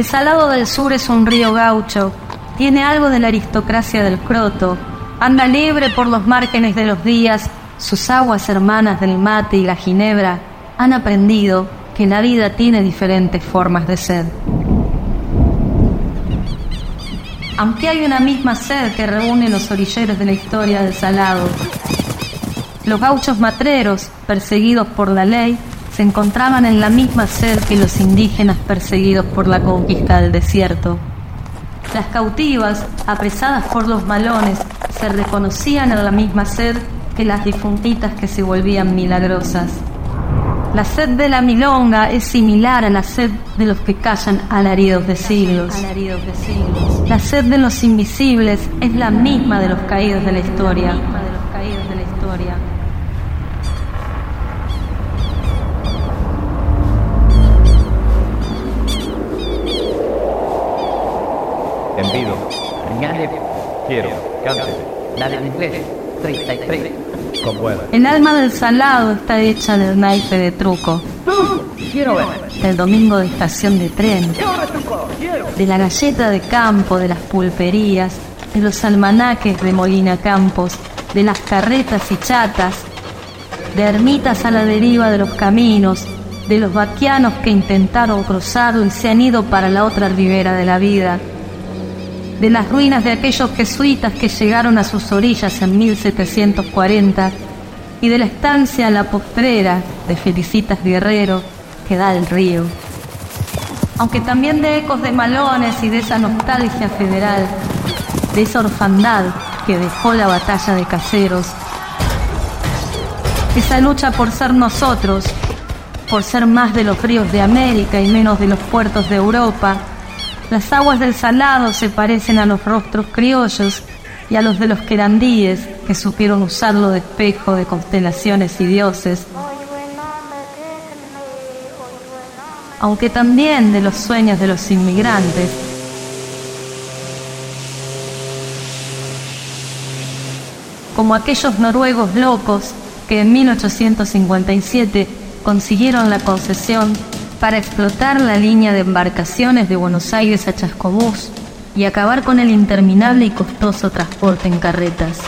El Salado del Sur es un río gaucho, tiene algo de la aristocracia del croto, anda libre por los márgenes de los días, sus aguas hermanas del mate y la ginebra han aprendido que la vida tiene diferentes formas de ser. Aunque hay una misma sed que reúne los orilleros de la historia del Salado, los gauchos matreros, perseguidos por la ley, se encontraban en la misma sed que los indígenas perseguidos por la conquista del desierto. Las cautivas, apresadas por los malones, se reconocían en la misma sed que las difuntitas que se volvían milagrosas. La sed de la milonga es similar a la sed de los que callan alaridos de siglos. La sed de los invisibles es la misma de los caídos de la historia. Envido. Añade. Quiero. Cántese. La de inglés. 33. Con vuelo. El alma del salado está hecha del naipe de truco. Quiero ver. Del domingo de estación de tren. De la galleta de campo, de las pulperías, de los almanaques de Molina Campos, de las carretas y chatas, de ermitas a la deriva de los caminos, de los vaquianos que intentaron cruzarlo y se han ido para la otra ribera de la vida, de las ruinas de aquellos jesuitas que llegaron a sus orillas en 1740 y de la estancia la postrera de Felicitas Guerrero que da el río. Aunque también de ecos de malones y de esa nostalgia federal, de esa orfandad que dejó la batalla de caseros, esa lucha por ser nosotros, por ser más de los ríos de América y menos de los puertos de Europa, las aguas del salado se parecen a los rostros criollos y a los de los querandíes que supieron usarlo de espejo de constelaciones y dioses, aunque también de los sueños de los inmigrantes. como aquellos noruegos locos que en 1857 consiguieron la concesión para explotar la línea de embarcaciones de Buenos Aires a Chascomús y acabar con el interminable y costoso transporte en carretas.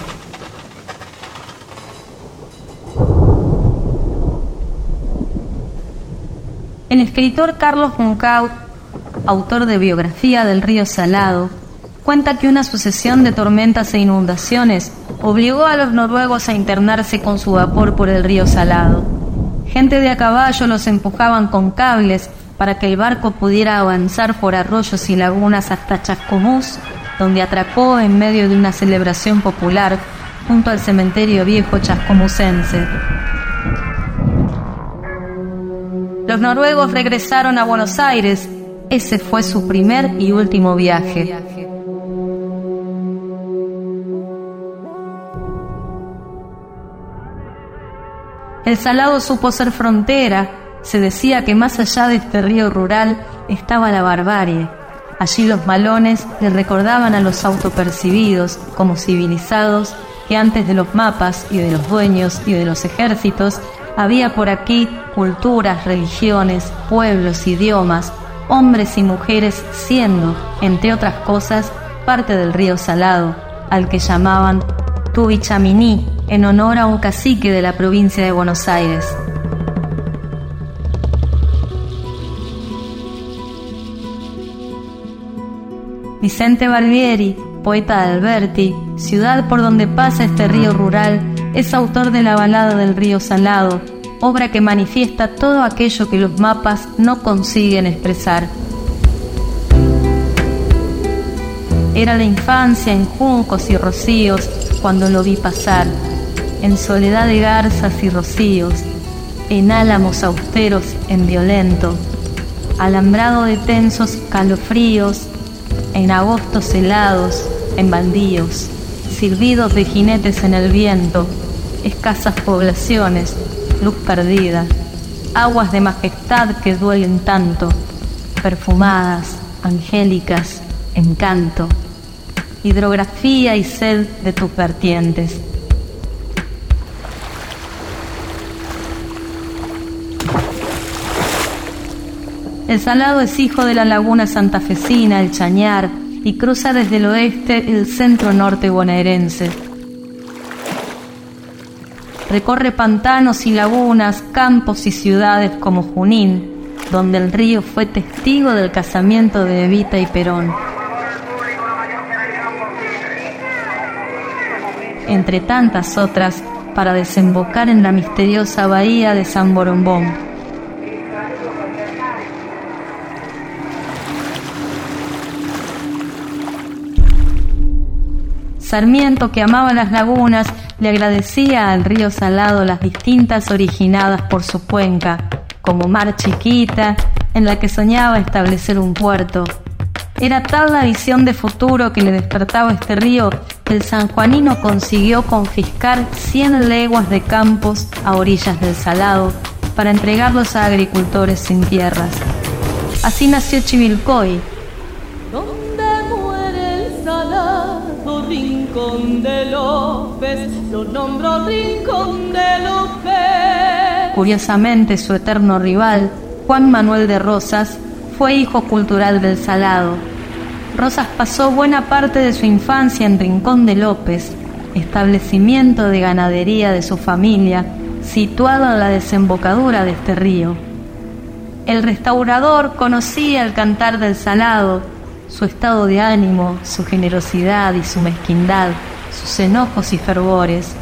El escritor Carlos Moncaut, autor de Biografía del Río Salado, cuenta que una sucesión de tormentas e inundaciones obligó a los noruegos a internarse con su vapor por el río Salado. Gente de a caballo los empujaban con cables para que el barco pudiera avanzar por arroyos y lagunas hasta Chascomús, donde atracó en medio de una celebración popular junto al cementerio viejo chascomusense. Los noruegos regresaron a Buenos Aires. Ese fue su primer y último viaje. El Salado supo ser frontera, se decía que más allá de este río rural estaba la barbarie. Allí los malones le recordaban a los autopercibidos como civilizados que antes de los mapas y de los dueños y de los ejércitos había por aquí culturas, religiones, pueblos, idiomas, hombres y mujeres siendo, entre otras cosas, parte del río Salado, al que llamaban Tubichamini, en honor a un cacique de la provincia de Buenos Aires. Vicente Barbieri, poeta de Alberti, ciudad por donde pasa este río rural, es autor de la balada del río Salado, obra que manifiesta todo aquello que los mapas no consiguen expresar. Era la infancia en juncos y rocíos cuando lo vi pasar en soledad de garzas y rocíos, en álamos austeros en violento, alambrado de tensos calofríos, en agostos helados, en baldíos, silbidos de jinetes en el viento, escasas poblaciones, luz perdida, aguas de majestad que duelen tanto, perfumadas, angélicas, encanto, hidrografía y sed de tus vertientes El Salado es hijo de la laguna santafesina, el Chañar, y cruza desde el oeste el centro norte bonaerense. Recorre pantanos y lagunas, campos y ciudades como Junín, donde el río fue testigo del casamiento de Evita y Perón. Entre tantas otras, para desembocar en la misteriosa bahía de San Borombón. Sarmiento, que amaba las lagunas, le agradecía al río Salado las distintas originadas por su cuenca, como Mar Chiquita, en la que soñaba establecer un puerto. Era tal la visión de futuro que le despertaba este río que el sanjuanino consiguió confiscar 100 leguas de campos a orillas del Salado para entregarlos a agricultores sin tierras. Así nació Chivilcoy, Rincón de López, lo nombro Rincón de López. Curiosamente, su eterno rival, Juan Manuel de Rosas, fue hijo cultural del Salado. Rosas pasó buena parte de su infancia en Rincón de López, establecimiento de ganadería de su familia, situado en la desembocadura de este río. El restaurador conocía el cantar del Salado su estado de ánimo, su generosidad y su mezquindad, sus enojos y fervores.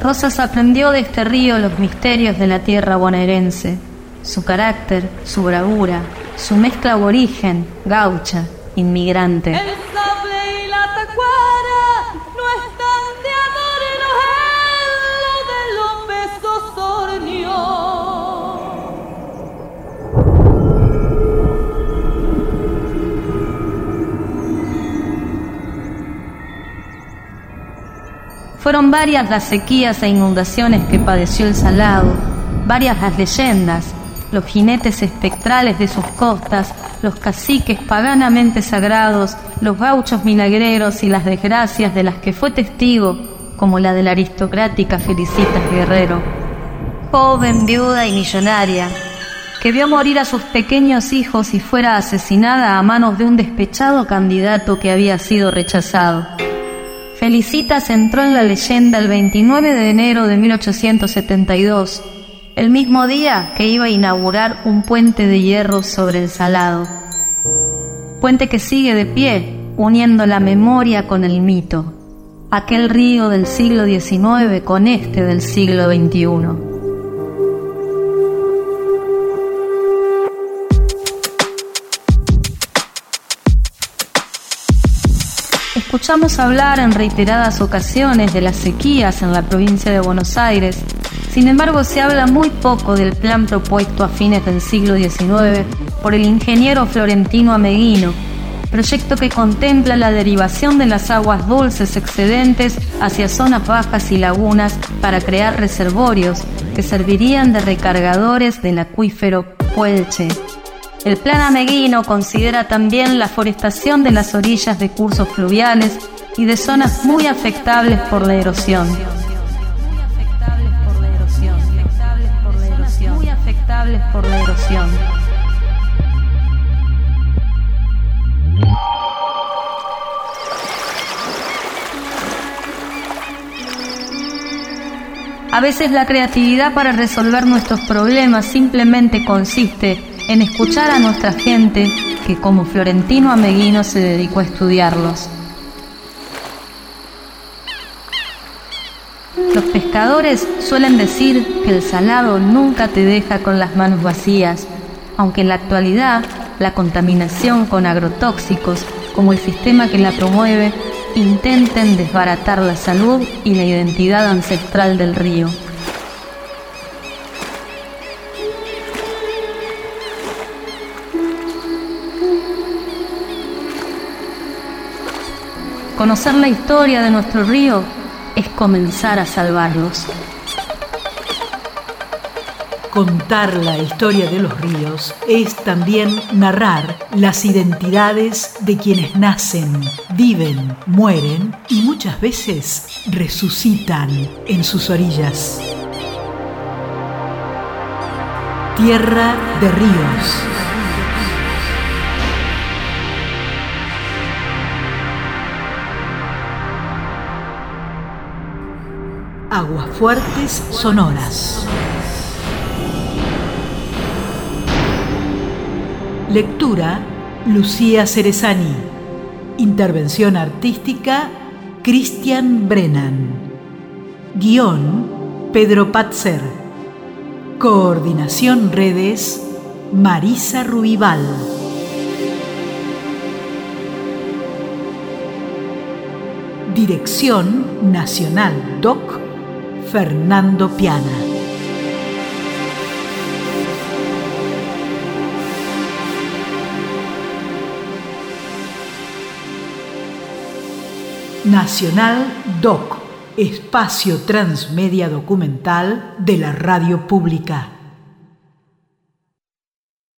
Rosas aprendió de este río los misterios de la tierra bonaerense, su carácter, su bravura, su mezcla aborigen, gaucha, inmigrante. Fueron varias las sequías e inundaciones que padeció el Salado, varias las leyendas, los jinetes espectrales de sus costas, los caciques paganamente sagrados, los gauchos milagreros y las desgracias de las que fue testigo, como la de la aristocrática Felicitas Guerrero, joven, viuda y millonaria, que vio morir a sus pequeños hijos y fuera asesinada a manos de un despechado candidato que había sido rechazado. Felicitas entró en la leyenda el 29 de enero de 1872, el mismo día que iba a inaugurar un puente de hierro sobre el Salado. Puente que sigue de pie, uniendo la memoria con el mito, aquel río del siglo XIX con este del siglo XXI. Escuchamos hablar en reiteradas ocasiones de las sequías en la provincia de Buenos Aires, sin embargo se habla muy poco del plan propuesto a fines del siglo XIX por el ingeniero Florentino Ameguino, proyecto que contempla la derivación de las aguas dulces excedentes hacia zonas bajas y lagunas para crear reservorios que servirían de recargadores del acuífero Puelche. El plan ameguino considera también la forestación de las orillas de cursos fluviales y de zonas muy afectables por la erosión. Muy afectables por la erosión. A veces la creatividad para resolver nuestros problemas simplemente consiste en escuchar a nuestra gente que como Florentino Ameguino se dedicó a estudiarlos. Los pescadores suelen decir que el salado nunca te deja con las manos vacías, aunque en la actualidad la contaminación con agrotóxicos, como el sistema que la promueve, intenten desbaratar la salud y la identidad ancestral del río. Conocer la historia de nuestro río es comenzar a salvarlos. Contar la historia de los ríos es también narrar las identidades de quienes nacen, viven, mueren y muchas veces resucitan en sus orillas. Tierra de ríos. Aguas Fuertes Sonoras. Lectura Lucía Cerezani. Intervención artística Cristian Brennan. Guión Pedro Patzer. Coordinación Redes Marisa Ruibal. Dirección Nacional DOC Fernando Piana. Nacional DOC, espacio transmedia documental de la radio pública.